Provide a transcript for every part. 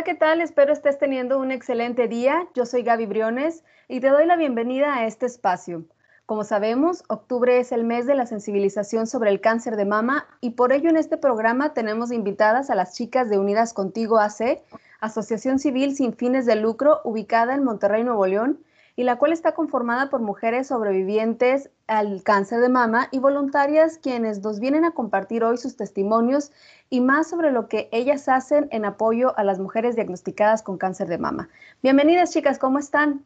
Hola, ¿qué tal? Espero estés teniendo un excelente día. Yo soy Gaby Briones y te doy la bienvenida a este espacio. Como sabemos, octubre es el mes de la sensibilización sobre el cáncer de mama y por ello en este programa tenemos invitadas a las chicas de Unidas Contigo AC, asociación civil sin fines de lucro ubicada en Monterrey, Nuevo León, y la cual está conformada por mujeres sobrevivientes al cáncer de mama y voluntarias quienes nos vienen a compartir hoy sus testimonios y más sobre lo que ellas hacen en apoyo a las mujeres diagnosticadas con cáncer de mama. Bienvenidas chicas, ¿cómo están?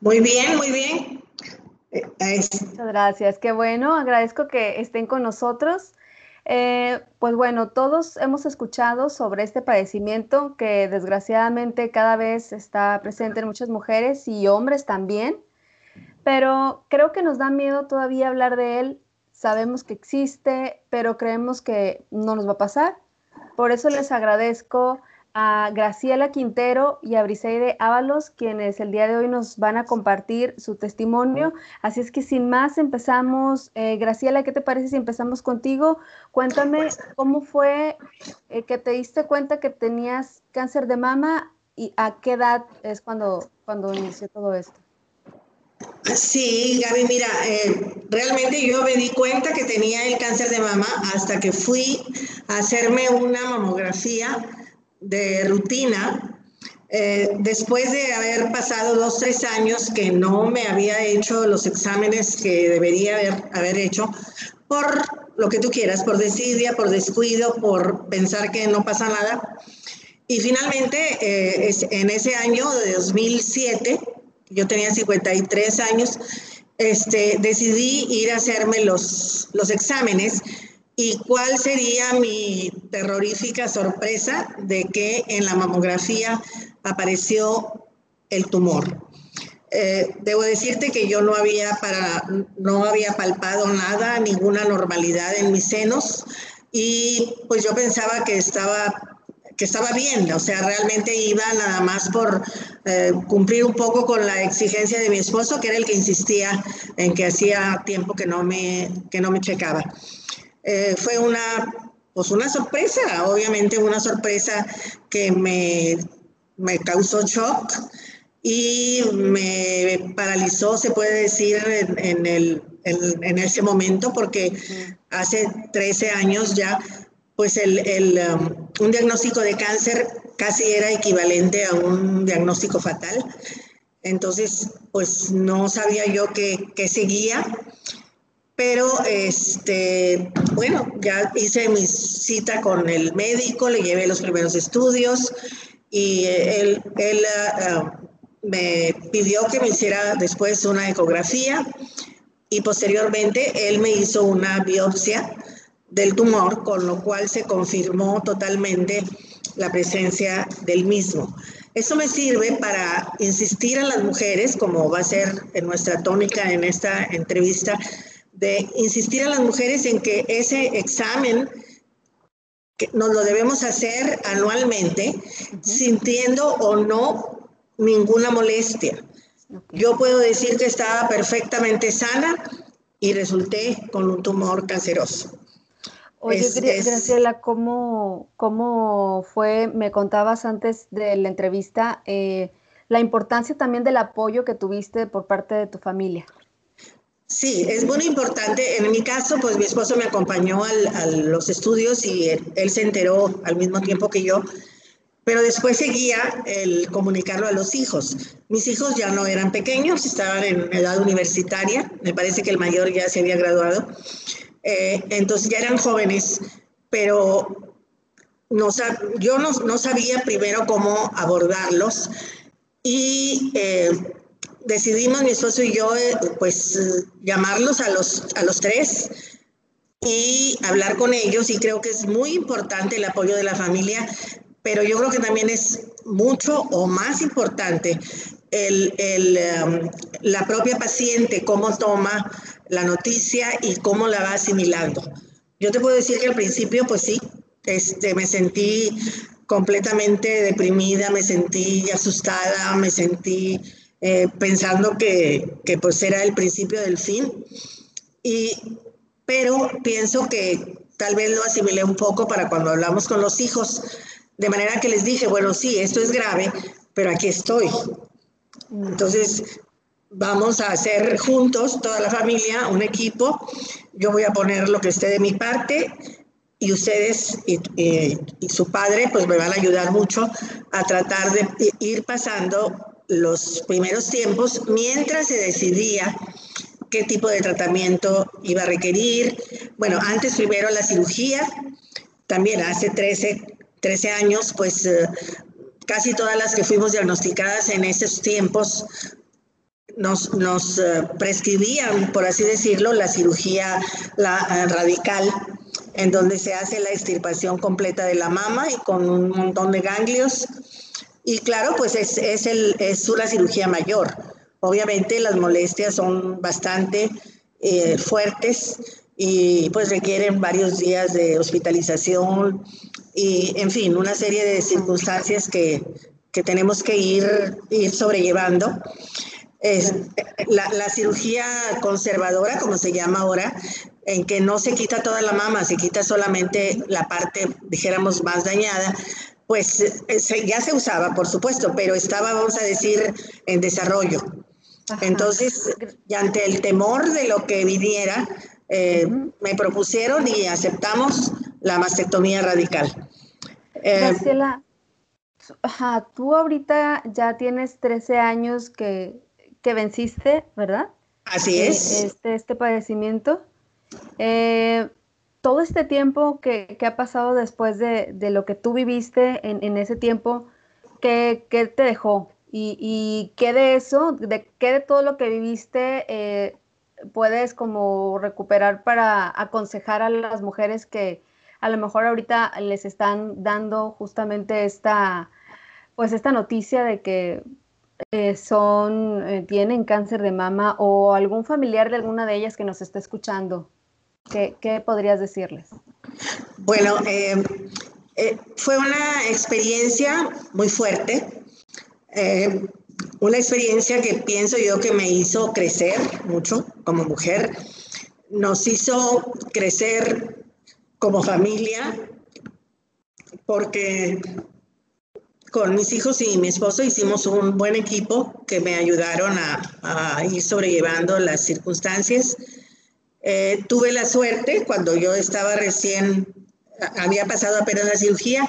Muy bien, muy bien. Muchas gracias, qué bueno, agradezco que estén con nosotros. Eh, pues bueno, todos hemos escuchado sobre este padecimiento que desgraciadamente cada vez está presente en muchas mujeres y hombres también, pero creo que nos da miedo todavía hablar de él. Sabemos que existe, pero creemos que no nos va a pasar. Por eso les agradezco a Graciela Quintero y a Briseide Ábalos, quienes el día de hoy nos van a compartir su testimonio. Así es que sin más empezamos. Eh, Graciela, ¿qué te parece si empezamos contigo? Cuéntame cómo fue eh, que te diste cuenta que tenías cáncer de mama y a qué edad es cuando, cuando inició todo esto. Sí, Gaby, mira, eh, realmente yo me di cuenta que tenía el cáncer de mama hasta que fui a hacerme una mamografía de rutina, eh, después de haber pasado dos, tres años que no me había hecho los exámenes que debería haber, haber hecho, por lo que tú quieras, por desidia, por descuido, por pensar que no pasa nada. Y finalmente, eh, en ese año de 2007, yo tenía 53 años, este, decidí ir a hacerme los, los exámenes ¿Y cuál sería mi terrorífica sorpresa de que en la mamografía apareció el tumor? Eh, debo decirte que yo no había, para, no había palpado nada, ninguna normalidad en mis senos y pues yo pensaba que estaba que estaba bien, o sea, realmente iba nada más por eh, cumplir un poco con la exigencia de mi esposo, que era el que insistía en que hacía tiempo que no me, que no me checaba. Eh, fue una, pues una sorpresa, obviamente una sorpresa que me, me causó shock y me paralizó, se puede decir, en, el, en, ese momento, porque hace 13 años ya, pues el, el um, un diagnóstico de cáncer casi era equivalente a un diagnóstico fatal. Entonces, pues no sabía yo qué seguía. Pero, este, bueno, ya hice mi cita con el médico, le llevé los primeros estudios y él, él ah, me pidió que me hiciera después una ecografía y posteriormente él me hizo una biopsia del tumor, con lo cual se confirmó totalmente la presencia del mismo. Eso me sirve para insistir a las mujeres, como va a ser en nuestra tónica en esta entrevista, de insistir a las mujeres en que ese examen que nos lo debemos hacer anualmente, sintiendo o no ninguna molestia. Yo puedo decir que estaba perfectamente sana y resulté con un tumor canceroso. Oye, Graciela, ¿cómo, ¿cómo, fue? Me contabas antes de la entrevista eh, la importancia también del apoyo que tuviste por parte de tu familia. Sí, es muy importante. En mi caso, pues mi esposo me acompañó a los estudios y él, se enteró al mismo tiempo que yo, pero después seguía el comunicarlo a los hijos. Mis hijos ya no eran pequeños, estaban en edad universitaria, me parece que el mayor ya se había graduado, eh, entonces ya eran jóvenes, pero no, yo no, sabía primero cómo abordarlos y... Eh, decidimos mi esposo y yo, eh, pues, llamarlos a los, a los tres y hablar con ellos y creo que es muy importante el apoyo de la familia, pero yo creo que también es mucho o más importante el, el, um, la propia paciente, cómo toma la noticia y cómo la va asimilando. Yo te puedo decir que al principio, pues sí, este, me sentí completamente deprimida, me sentí asustada, me sentí eh, pensando que, que, pues era el principio del fin. Y, pero pienso que tal vez lo asimilé un poco para cuando hablamos con los hijos. De manera que les dije, bueno, sí, esto es grave, pero aquí estoy. Entonces, vamos a hacer juntos, toda la familia, un equipo. Yo voy a poner lo que esté de mi parte y ustedes y, su padre pues me van a ayudar mucho a tratar de ir pasando los primeros tiempos mientras se decidía qué tipo de tratamiento iba a requerir. Bueno, antes primero la cirugía, también hace 13, 13 años, pues eh, casi todas las que fuimos diagnosticadas en esos tiempos nos, nos eh, prescribían, por así decirlo, la cirugía la, eh, radical, en donde se hace la extirpación completa de la mama y con un montón de ganglios. Y claro, pues es, es, el, es una cirugía mayor. Obviamente las molestias son bastante eh, fuertes y pues requieren varios días de hospitalización y, en fin, una serie de circunstancias que, que tenemos que ir, ir sobrellevando. Es, la, la, cirugía conservadora, como se llama ahora, en que no se quita toda la mama, se quita solamente la parte, dijéramos, más dañada, pues eh, ya se usaba, por supuesto, pero estaba, vamos a decir, en desarrollo. Entonces, y ante el temor de lo que viniera, eh, me propusieron y aceptamos la mastectomía radical. Eh, Graciela, tú ahorita ya tienes 13 años que, que venciste, ¿verdad? Así es. Este, este padecimiento. Eh, todo este tiempo que, ha pasado después de, lo que tú viviste en, ese tiempo, ¿qué, te dejó? Y, qué de eso, de qué de todo lo que viviste eh, puedes como recuperar para aconsejar a las mujeres que a lo mejor ahorita les están dando justamente esta, pues esta noticia de que eh, son, tienen cáncer de mama o algún familiar de alguna de ellas que nos está escuchando. ¿Qué, podrías decirles? Bueno, eh, eh, fue una experiencia muy fuerte, eh, una experiencia que pienso yo que me hizo crecer mucho como mujer, nos hizo crecer como familia, porque con mis hijos y mi esposo hicimos un buen equipo que me ayudaron a, a ir sobrellevando las circunstancias eh, tuve la suerte, cuando yo estaba recién, había pasado apenas la cirugía,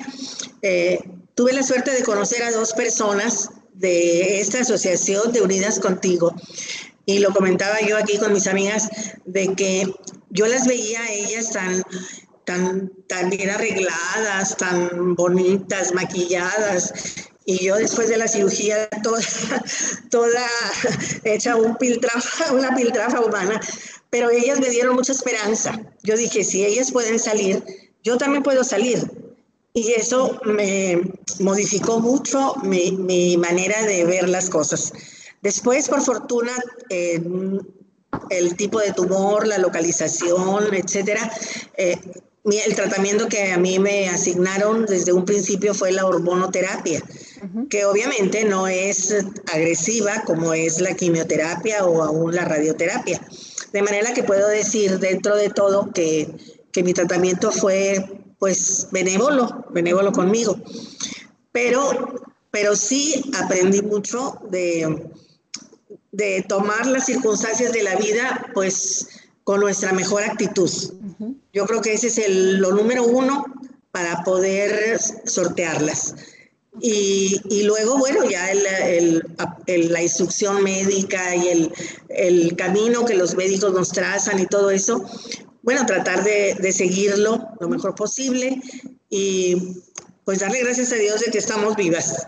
eh, tuve la suerte de conocer a dos personas de esta asociación de Unidas Contigo. Y lo comentaba yo aquí con mis amigas, de que yo las veía a ellas tan, tan, tan bien arregladas, tan bonitas, maquilladas, y yo después de la cirugía toda, toda hecha un piltrafa, una piltrafa humana, pero ellas me dieron mucha esperanza. Yo dije, si ellas pueden salir, yo también puedo salir. Y eso me modificó mucho mi, manera de ver las cosas. Después, por fortuna, el tipo de tumor, la localización, etcétera, eh, el tratamiento que a mí me asignaron desde un principio fue la hormonoterapia, que obviamente no es agresiva como es la quimioterapia o aún la radioterapia. De manera que puedo decir dentro de todo que, mi tratamiento fue pues benévolo, benévolo conmigo. Pero, pero sí aprendí mucho de, de tomar las circunstancias de la vida pues con nuestra mejor actitud. Yo creo que ese es el, lo número uno para poder sortearlas. Y, y luego, bueno, ya el, el, la instrucción médica y el, camino que los médicos nos trazan y todo eso, bueno, tratar de, de seguirlo lo mejor posible y pues darle gracias a Dios de que estamos vivas.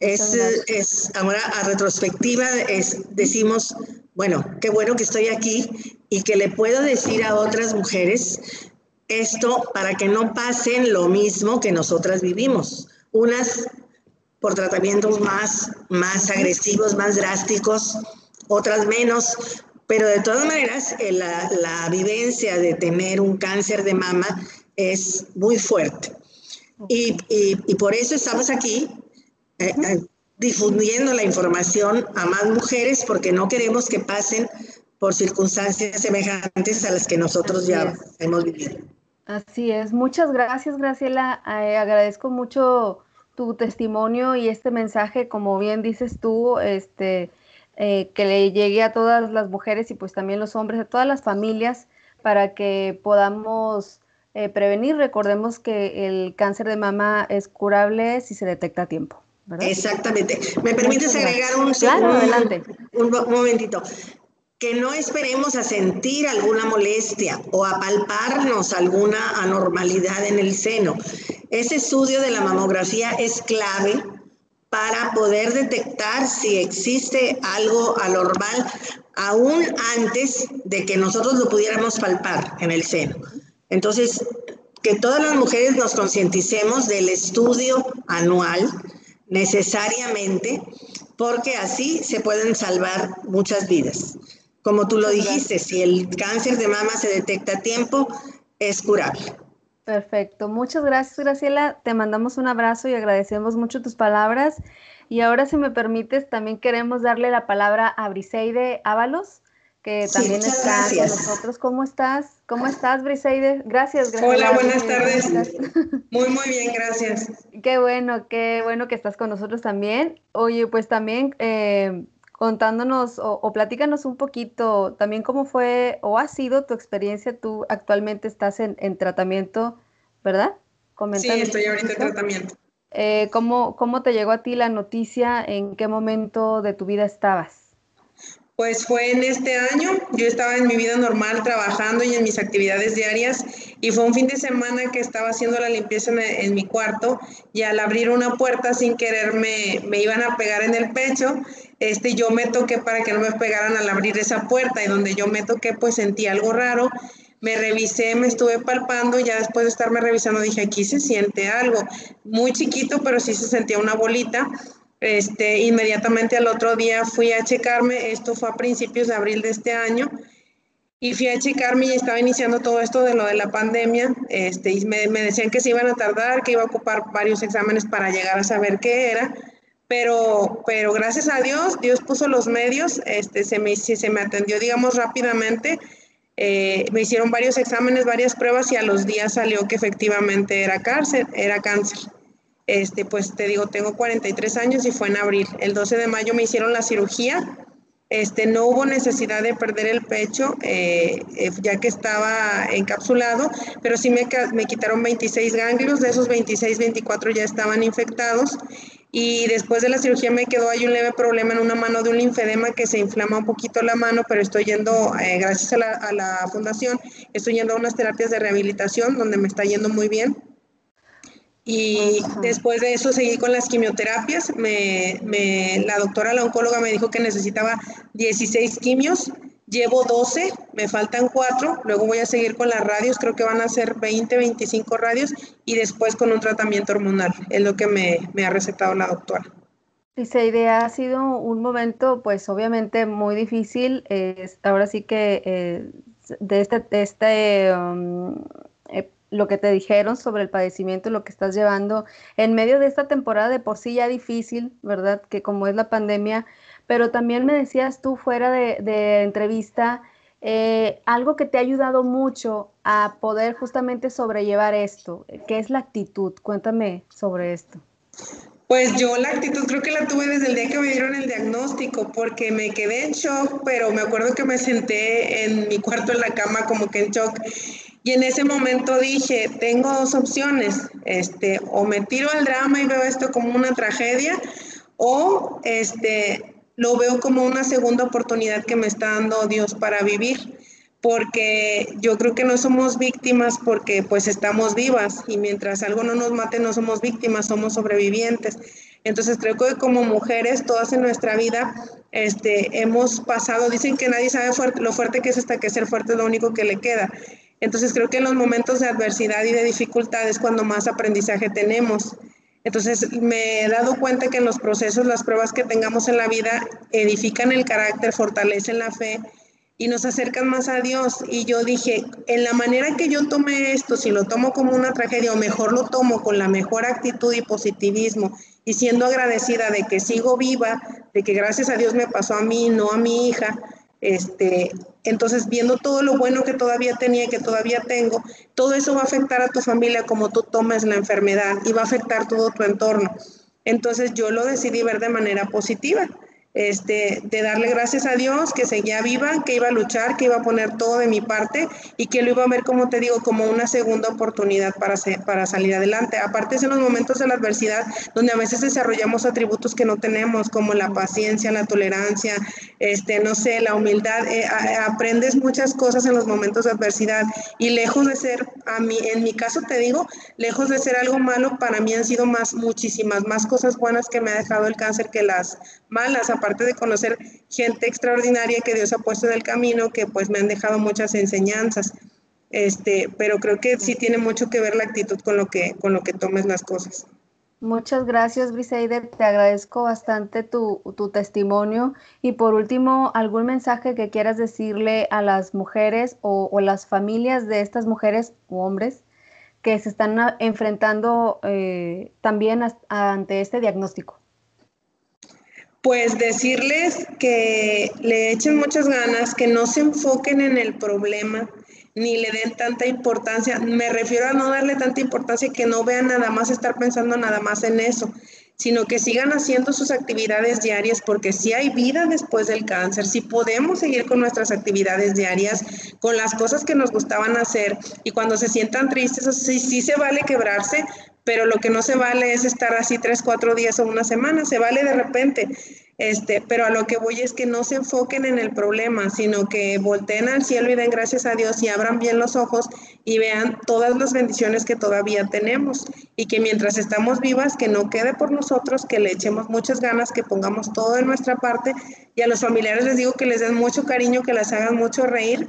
Es, es, ahora a retrospectiva es, decimos, bueno, qué bueno que estoy aquí y que le puedo decir a otras mujeres esto para que no pasen lo mismo que nosotras vivimos. Unas por tratamientos más, más agresivos, más drásticos, otras menos, pero de todas maneras eh, la, la vivencia de tener un cáncer de mama es muy fuerte. Y, y, por eso estamos aquí eh, eh, difundiendo la información a más mujeres porque no queremos que pasen por circunstancias semejantes a las que nosotros ya hemos vivido. Así es, muchas gracias Graciela, eh, agradezco mucho tu testimonio y este mensaje, como bien dices tú, este, eh, que le llegue a todas las mujeres y pues también los hombres, a todas las familias, para que podamos eh, prevenir. Recordemos que el cáncer de mama es curable si se detecta a tiempo. Exactamente. ¿Me permites agregar un, claro, adelante. un momentito? Que no esperemos a sentir alguna molestia o a palparnos alguna anormalidad en el seno. Ese estudio de la mamografía es clave para poder detectar si existe algo anormal aún antes de que nosotros lo pudiéramos palpar en el seno. Entonces, que todas las mujeres nos concienticemos del estudio anual necesariamente, porque así se pueden salvar muchas vidas. Como tú lo dijiste, si el cáncer de mama se detecta a tiempo, es curable. Perfecto. Muchas gracias, Graciela. Te mandamos un abrazo y agradecemos mucho tus palabras. Y ahora, si me permites, también queremos darle la palabra a Briseide Ábalos, que también está con nosotros. ¿Cómo estás? ¿Cómo estás, Briseide? Gracias, gracias. Hola, buenas tardes. Muy, muy bien, gracias. Qué bueno, qué bueno que estás con nosotros también. Oye, pues también eh, contándonos o, platícanos un poquito también cómo fue o ha sido tu experiencia. Tú actualmente estás en, tratamiento, ¿verdad? sí, estoy ahorita en tratamiento. Eh, ¿cómo, ¿Cómo te llegó a ti la noticia? ¿En qué momento de tu vida estabas? Pues fue en este año, yo estaba en mi vida normal trabajando y en mis actividades diarias y fue un fin de semana que estaba haciendo la limpieza en, mi cuarto y al abrir una puerta sin querer me, me, iban a pegar en el pecho, este, yo me toqué para que no me pegaran al abrir esa puerta y donde yo me toqué pues sentí algo raro, me revisé, me estuve palpando, ya después de estarme revisando dije aquí se siente algo, muy chiquito pero sí se sentía una bolita este, inmediatamente al otro día fui a checarme, esto fue a principios de abril de este año, y fui a checarme y estaba iniciando todo esto de lo de la pandemia, este, y me, decían que se iban a tardar, que iba a ocupar varios exámenes para llegar a saber qué era, pero, pero gracias a Dios, Dios puso los medios, este, se, me, se me atendió, digamos, rápidamente, eh, me hicieron varios exámenes, varias pruebas y a los días salió que efectivamente era cáncer, era cáncer. Este, pues te digo, tengo 43 años y fue en abril. El 12 de mayo me hicieron la cirugía. Este, no hubo necesidad de perder el pecho, eh, eh, ya que estaba encapsulado, pero sí me, me quitaron 26 ganglios, de esos 26, 24 ya estaban infectados. Y después de la cirugía me quedó ahí un leve problema en una mano de un linfedema que se inflama un poquito la mano, pero estoy yendo, eh, gracias a la, a la fundación, estoy yendo a unas terapias de rehabilitación donde me está yendo muy bien. Y después de eso seguí con las quimioterapias. Me, me, la doctora, la oncóloga, me dijo que necesitaba 16 quimios. Llevo 12, me faltan 4. Luego voy a seguir con las radios, creo que van a ser 20, 25 radios. Y después con un tratamiento hormonal. Es lo que me, me ha recetado la doctora. Dice, ha sido un momento, pues obviamente muy difícil. ahora sí que eh, de este, de este um, lo que te dijeron sobre el padecimiento, lo que estás llevando en medio de esta temporada de por sí ya difícil, ¿verdad? Que como es la pandemia, pero también me decías tú fuera de, entrevista, eh, algo que te ha ayudado mucho a poder justamente sobrellevar esto, que es la actitud. Cuéntame sobre esto. Pues yo la actitud creo que la tuve desde el día que me dieron el diagnóstico, porque me quedé en shock, pero me acuerdo que me senté en mi cuarto en la cama como que en shock y en ese momento dije, tengo dos opciones, este, o me tiro al drama y veo esto como una tragedia, o este, lo veo como una segunda oportunidad que me está dando Dios para vivir, porque yo creo que no somos víctimas porque pues estamos vivas y mientras algo no nos mate no somos víctimas, somos sobrevivientes. Entonces creo que como mujeres, todas en nuestra vida, este, hemos pasado, dicen que nadie sabe lo fuerte que es hasta que ser fuerte es lo único que le queda. Entonces creo que en los momentos de adversidad y de dificultad es cuando más aprendizaje tenemos. Entonces me he dado cuenta que en los procesos, las pruebas que tengamos en la vida edifican el carácter, fortalecen la fe y nos acercan más a Dios. Y yo dije, en la manera que yo tome esto, si lo tomo como una tragedia o mejor lo tomo con la mejor actitud y positivismo y siendo agradecida de que sigo viva, de que gracias a Dios me pasó a mí, no a mi hija, Este, entonces, viendo todo lo bueno que todavía tenía y que todavía tengo, todo eso va a afectar a tu familia como tú tomes la enfermedad y va a afectar todo tu entorno. Entonces, yo lo decidí ver de manera positiva este, de darle gracias a Dios que seguía viva, que iba a luchar, que iba a poner todo de mi parte y que lo iba a ver, como te digo, como una segunda oportunidad para, para salir adelante. Aparte es en los momentos de la adversidad donde a veces desarrollamos atributos que no tenemos, como la paciencia, la tolerancia, este, no sé, la humildad. Eh, aprendes muchas cosas en los momentos de adversidad y lejos de ser, a mí, en mi caso te digo, lejos de ser algo malo, para mí han sido más, muchísimas más cosas buenas que me ha dejado el cáncer que las malas aparte de conocer gente extraordinaria que Dios ha puesto en el camino, que pues me han dejado muchas enseñanzas. Este, pero creo que sí tiene mucho que ver la actitud con lo que, con lo que tomes las cosas. Muchas gracias, Briseide. Te agradezco bastante tu, tu, testimonio. Y por último, ¿algún mensaje que quieras decirle a las mujeres o, las familias de estas mujeres o hombres que se están enfrentando eh, también ante este diagnóstico? Pues decirles que le echen muchas ganas, que no se enfoquen en el problema, ni le den tanta importancia. Me refiero a no darle tanta importancia que no vean nada más estar pensando nada más en eso, sino que sigan haciendo sus actividades diarias, porque si hay vida después del cáncer, si podemos seguir con nuestras actividades diarias, con las cosas que nos gustaban hacer, y cuando se sientan tristes, sí, sí se vale quebrarse, pero lo que no se vale es estar así tres, cuatro días o una semana, se vale de repente. Este, pero a lo que voy es que no se enfoquen en el problema, sino que volteen al cielo y den gracias a Dios y abran bien los ojos y vean todas las bendiciones que todavía tenemos. Y que mientras estamos vivas, que no quede por nosotros, que le echemos muchas ganas, que pongamos todo de nuestra parte. Y a los familiares les digo que les den mucho cariño, que las hagan mucho reír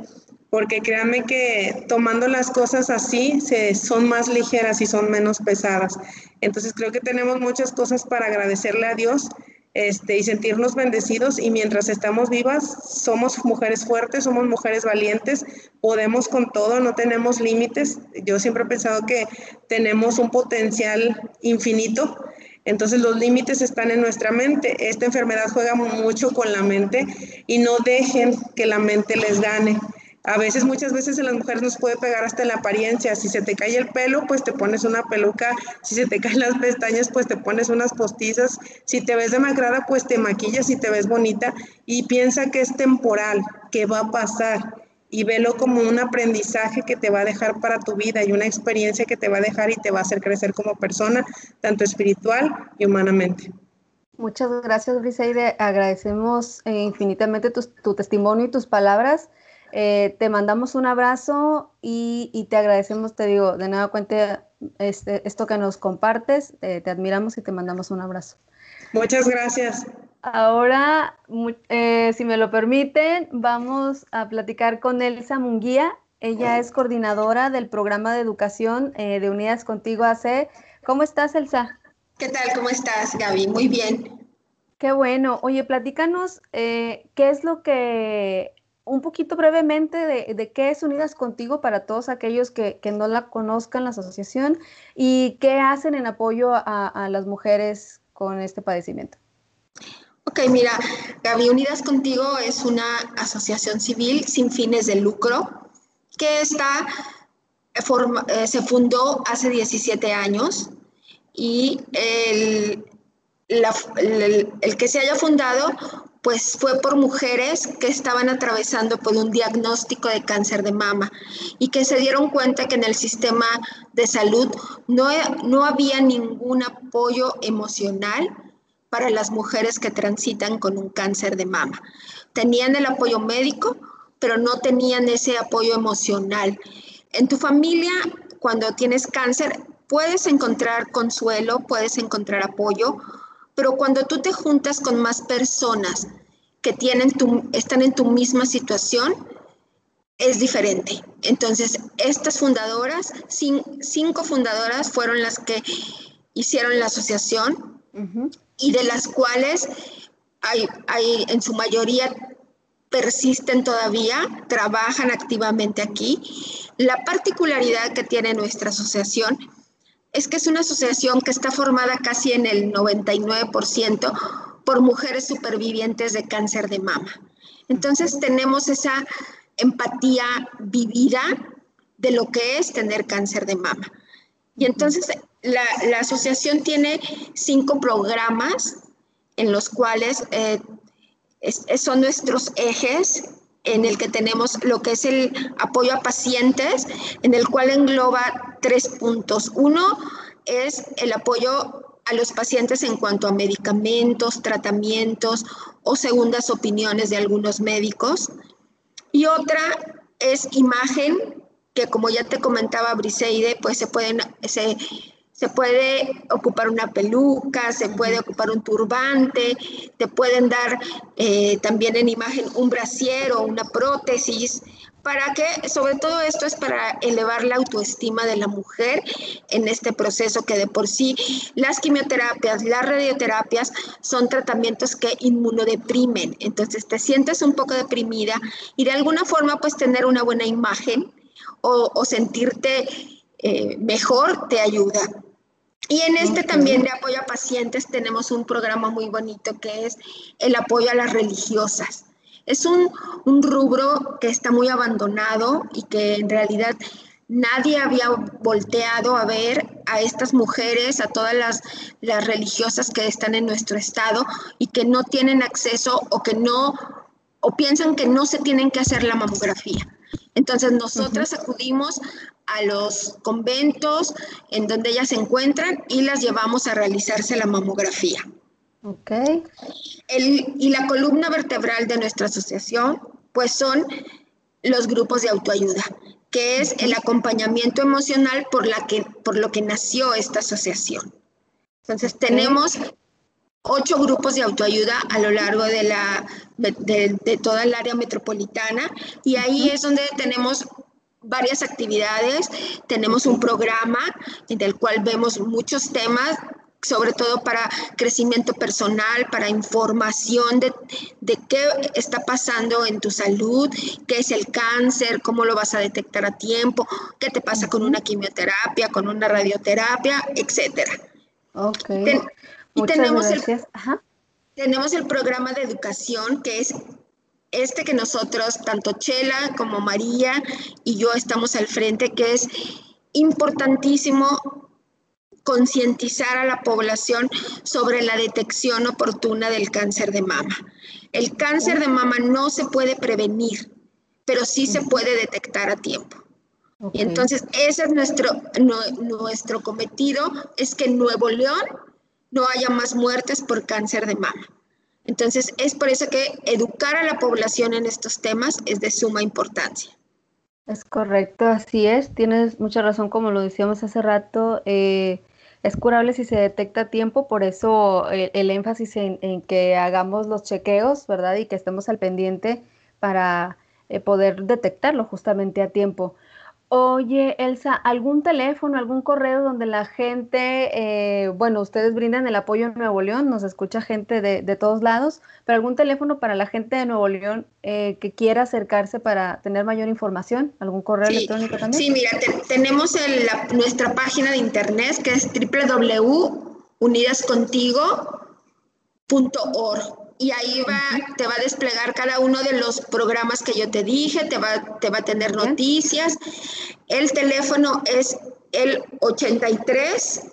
porque créanme que tomando las cosas así se, son más ligeras y son menos pesadas. Entonces creo que tenemos muchas cosas para agradecerle a Dios este, y sentirnos bendecidos y mientras estamos vivas somos mujeres fuertes, somos mujeres valientes, podemos con todo, no tenemos límites. Yo siempre he pensado que tenemos un potencial infinito. Entonces los límites están en nuestra mente. Esta enfermedad juega mucho con la mente y no dejen que la mente les gane. A veces, muchas veces en las mujeres nos puede pegar hasta en la apariencia. Si se te cae el pelo, pues te pones una peluca. Si se te caen las pestañas, pues te pones unas postizas. Si te ves demacrada, pues te maquillas y te ves bonita. Y piensa que es temporal, que va a pasar. Y velo como un aprendizaje que te va a dejar para tu vida y una experiencia que te va a dejar y te va a hacer crecer como persona, tanto espiritual y humanamente. Muchas gracias, Briseide. Agradecemos eh, infinitamente tu testimonio y tus palabras. Eh, te mandamos un abrazo y, te agradecemos, te digo, de nueva cuenta este, esto que nos compartes, eh, te admiramos y te mandamos un abrazo. Muchas gracias. Ahora, eh, si me lo permiten, vamos a platicar con Elsa Munguía. Ella es coordinadora del programa de educación de Unidas Contigo AC. ¿Cómo estás, Elsa? ¿Qué tal? ¿Cómo estás, Gaby? Muy bien. Qué bueno. Oye, platícanos qué es lo que un poquito brevemente de, qué es Unidas Contigo para todos aquellos que, no la conozcan, la asociación, y qué hacen en apoyo a, las mujeres con este padecimiento. Ok, mira, Gaby, Unidas Contigo es una asociación civil sin fines de lucro que está, eh, se fundó hace 17 años y el, el que se haya fundado pues fue por mujeres que estaban atravesando por un diagnóstico de cáncer de mama y que se dieron cuenta que en el sistema de salud no, no había ningún apoyo emocional para las mujeres que transitan con un cáncer de mama. Tenían el apoyo médico, pero no tenían ese apoyo emocional. En tu familia, cuando tienes cáncer, puedes encontrar consuelo, puedes encontrar apoyo, pero cuando tú te juntas con más personas que tienen están en tu misma situación, es diferente. Entonces, estas fundadoras, cinco fundadoras fueron las que hicieron la asociación y de las cuales hay, hay, en su mayoría persisten todavía, trabajan activamente aquí. La particularidad que tiene nuestra asociación es que es una asociación que está formada casi en el 99% por mujeres supervivientes de cáncer de mama. Entonces tenemos esa empatía vivida de lo que es tener cáncer de mama. Y entonces la, asociación tiene cinco programas en los cuales eh, son nuestros ejes en el que tenemos lo que es el apoyo a pacientes, en el cual engloba tres puntos. Uno es el apoyo a los pacientes en cuanto a medicamentos, tratamientos o segundas opiniones de algunos médicos. Y otra es imagen, que como ya te comentaba Briseide, pues se pueden, se, se puede ocupar una peluca, se puede ocupar un turbante, te pueden dar eh, también en imagen un brasier o una prótesis. ¿Para qué? Sobre todo esto es para elevar la autoestima de la mujer en este proceso que de por sí las quimioterapias, las radioterapias son tratamientos que inmunodeprimen. Entonces te sientes un poco deprimida y de alguna forma pues tener una buena imagen o, sentirte eh, mejor te ayuda. Y en este también de apoyo a pacientes tenemos un programa muy bonito que es el apoyo a las religiosas. Es un, rubro que está muy abandonado y que en realidad nadie había volteado a ver a estas mujeres, a todas las, las, religiosas que están en nuestro estado y que no tienen acceso o que no, o piensan que no se tienen que hacer la mamografía. Entonces nosotras acudimos a los conventos en donde ellas se encuentran y las llevamos a realizarse la mamografía. Ok. y la columna vertebral de nuestra asociación, pues son los grupos de autoayuda, que es el acompañamiento emocional por, la que, por lo que nació esta asociación. Entonces tenemos ocho grupos de autoayuda a lo largo de, la, de, toda el área metropolitana y ahí es donde tenemos varias actividades, tenemos un programa en el cual vemos muchos temas sobre todo para crecimiento personal, para información de, de, qué está pasando en tu salud, qué es el cáncer, cómo lo vas a detectar a tiempo, qué te pasa con una quimioterapia, con una radioterapia, etcétera. Ok. Y tenemos El, tenemos el programa de educación que es este que nosotros, tanto Chela como María y yo estamos al frente, que es importantísimo concientizar a la población sobre la detección oportuna del cáncer de mama. El cáncer de mama no se puede prevenir, pero sí se puede detectar a tiempo. Y entonces ese es nuestro, nuestro cometido, es que Nuevo León no haya más muertes por cáncer de mama. Entonces, es por eso que educar a la población en estos temas es de suma importancia. Es correcto, así es. Tienes mucha razón, como lo decíamos hace rato. Eh, es curable si se detecta a tiempo, por eso eh, el, énfasis en, que hagamos los chequeos, ¿verdad? Y que estemos al pendiente para eh, poder detectarlo justamente a tiempo. Oye, Elsa, ¿algún teléfono, algún correo donde la gente, eh, bueno, ustedes brindan el apoyo en Nuevo León, nos escucha gente de, todos lados, pero algún teléfono para la gente de Nuevo León eh, que quiera acercarse para tener mayor información? ¿Algún correo electrónico también? Sí, mira, tenemos nuestra página de internet que es www.unidascontigo.org y ahí va, te va a desplegar cada uno de los programas que yo te dije, te va, te va a tener noticias. El teléfono es el 83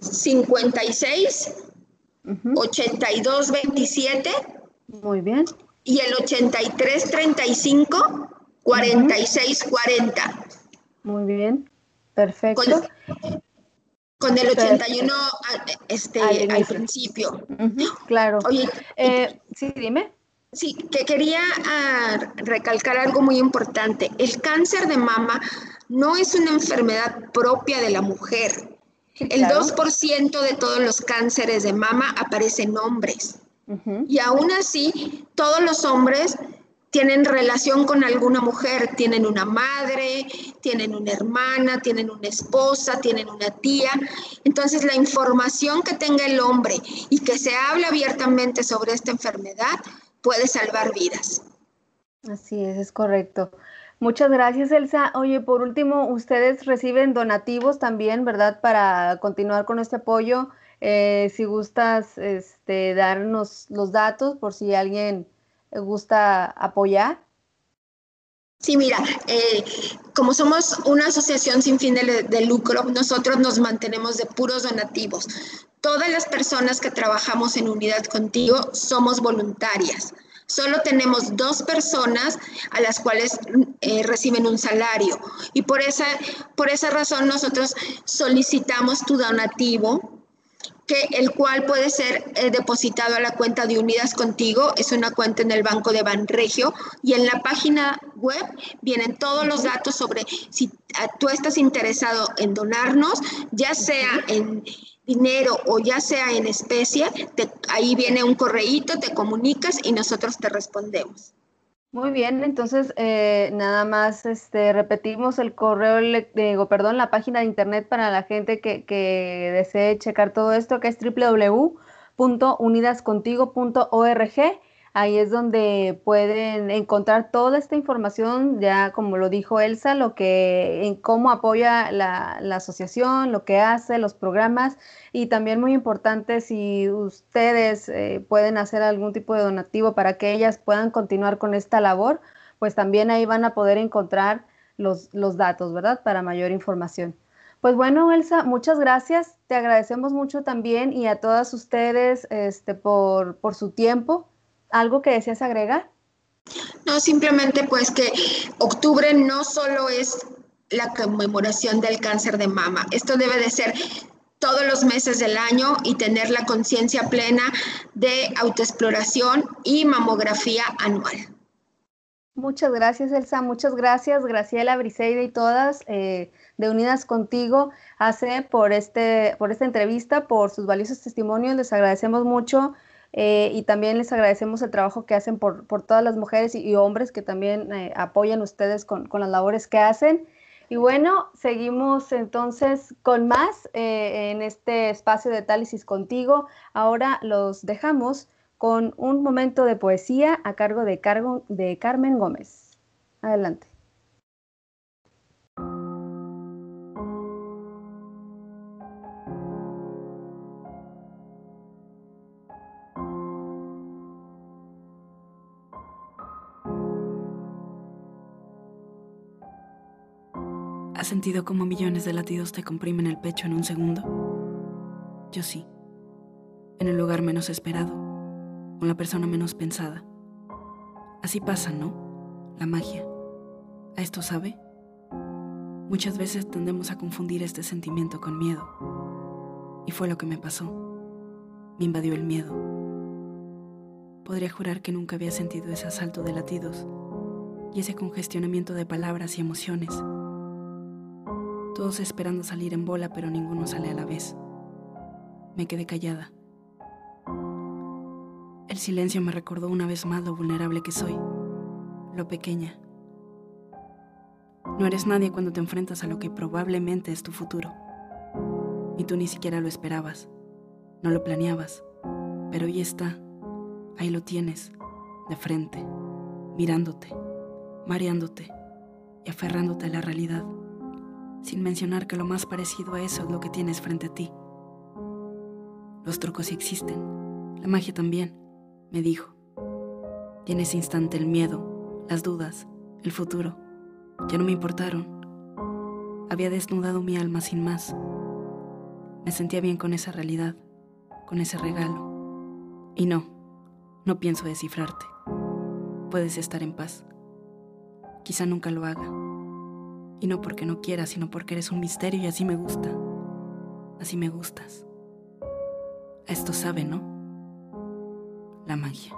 56 82 27. Muy bien. Y el 83 35 46 40. Muy bien. Perfecto con el 81 este, al, principio. claro. Oye, eh, sí, dime. Sí, que quería ah, recalcar algo muy importante. El cáncer de mama no es una enfermedad propia de la mujer. El 2% de todos los cánceres de mama aparecen hombres. Y aún así, todos los hombres tienen relación con alguna mujer, tienen una madre, tienen una hermana, tienen una esposa, tienen una tía. Entonces la información que tenga el hombre y que se hable abiertamente sobre esta enfermedad puede salvar vidas. Así es, es correcto. Muchas gracias, Elsa. Oye, por último, ustedes reciben donativos también, ¿verdad? Para continuar con este apoyo. Eh, si gustas este, darnos los datos por si alguien gusta apoyar. Sí, mira, eh, como somos una asociación sin fin de, lucro, nosotros nos mantenemos de puros donativos. Todas las personas que trabajamos en Unidad Contigo somos voluntarias. Solo tenemos dos personas a las cuales eh, reciben un salario y por esa, por esa razón nosotros solicitamos tu donativo que el cual puede ser eh, depositado a la cuenta de Unidas Contigo, es una cuenta en el Banco de Banregio y en la página web vienen todos los datos sobre si ah, tú estás interesado en donarnos, ya sea en dinero o ya sea en especie, ahí viene un correíto, te comunicas y nosotros te respondemos. Muy bien, entonces eh, nada más este, repetimos el correo, digo, perdón, la página de internet para la gente que, que desee checar todo esto, que es www.unidascontigo.org Ahí es donde pueden encontrar toda esta información, ya como lo dijo Elsa, lo que, en cómo apoya la, asociación, lo que hace, los programas y también muy importante si ustedes eh, pueden hacer algún tipo de donativo para que ellas puedan continuar con esta labor, pues también ahí van a poder encontrar los, los datos, ¿verdad? Para mayor información. Pues bueno, Elsa, muchas gracias. Te agradecemos mucho también y a todas ustedes este, por, por su tiempo. ¿Algo que deseas agregar? No, simplemente pues que octubre no solo es la conmemoración del cáncer de mama, esto debe de ser todos los meses del año y tener la conciencia plena de autoexploración y mamografía anual. Muchas gracias, Elsa. Muchas gracias, Graciela, Briseida y todas eh, de Unidas Contigo, hace por, este, por esta entrevista, por sus valiosos testimonios. Les agradecemos mucho eh, y también les agradecemos el trabajo que hacen por, todas las mujeres y, hombres que también eh, apoyan ustedes con, las labores que hacen. Y bueno, seguimos entonces con más eh, en este espacio de Tálisis contigo. Ahora los dejamos con un momento de poesía a cargo de, cargo de Carmen Gómez. Adelante. Sentido como millones de latidos te comprimen el pecho en un segundo? Yo sí. En el lugar menos esperado, con la persona menos pensada. Así pasa, ¿no? La magia. ¿A esto sabe? Muchas veces tendemos a confundir este sentimiento con miedo. Y fue lo que me pasó. Me invadió el miedo. Podría jurar que nunca había sentido ese asalto de latidos y ese congestionamiento de palabras y emociones todos esperando salir en bola, pero ninguno sale a la vez. Me quedé callada. El silencio me recordó una vez más lo vulnerable que soy, lo pequeña. No eres nadie cuando te enfrentas a lo que probablemente es tu futuro. Y tú ni siquiera lo esperabas, no lo planeabas, pero ahí está, ahí lo tienes, de frente, mirándote, mareándote y aferrándote a la realidad sin mencionar que lo más parecido a eso es lo que tienes frente a ti. Los trucos sí existen, la magia también, me dijo. Y en ese instante el miedo, las dudas, el futuro, ya no me importaron. Había desnudado mi alma sin más. Me sentía bien con esa realidad, con ese regalo. Y no, no pienso descifrarte. Puedes estar en paz. Quizá nunca lo haga y no porque no quieras, sino porque eres un misterio y así me gusta. Así me gustas. Esto sabe, ¿no? La magia.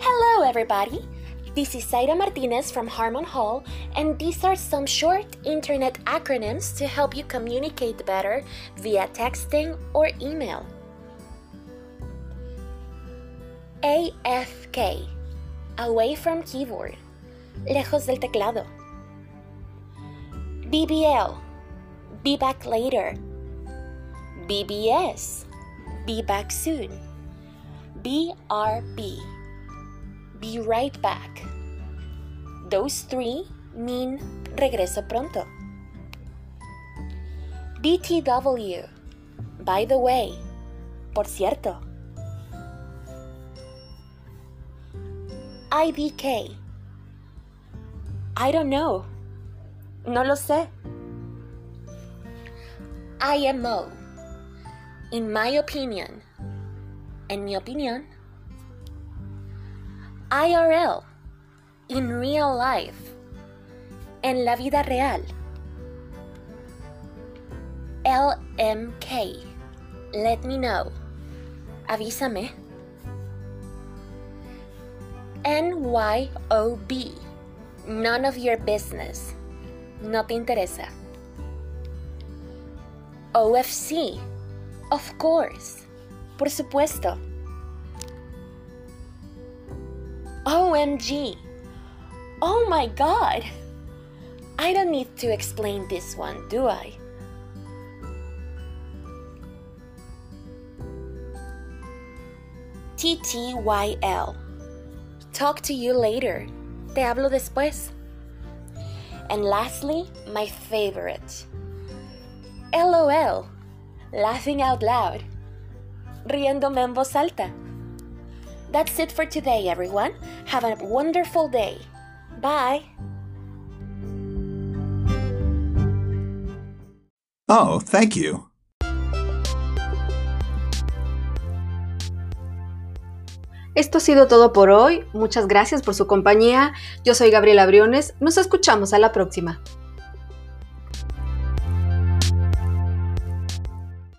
Hello, everybody. This is Zaira Martinez from Harmon Hall, and these are some short internet acronyms to help you communicate better via texting or email. AFK Away from keyboard Lejos del teclado. BBL Be back later. BBS Be back soon. BRB be right back. Those three mean regreso pronto. BTW. By the way. Por cierto. IBK. I don't know. No lo sé. IMO. In my opinion. En mi opinión. IRL. In real life. En la vida real. LMK. Let me know. Avísame. NYOB. None of your business. No te interesa. OFC. Of course. Por supuesto. OMG. Oh my god. I don't need to explain this one, do I? TTYL. Talk to you later. Te hablo después. And lastly, my favorite. LOL. Laughing out loud. Riéndome en voz alta. That's it for today, everyone. Have a wonderful day. Bye. Oh, thank you. Esto ha sido todo por hoy. Muchas gracias por su compañía. Yo soy Gabriela Briones. Nos escuchamos a la próxima.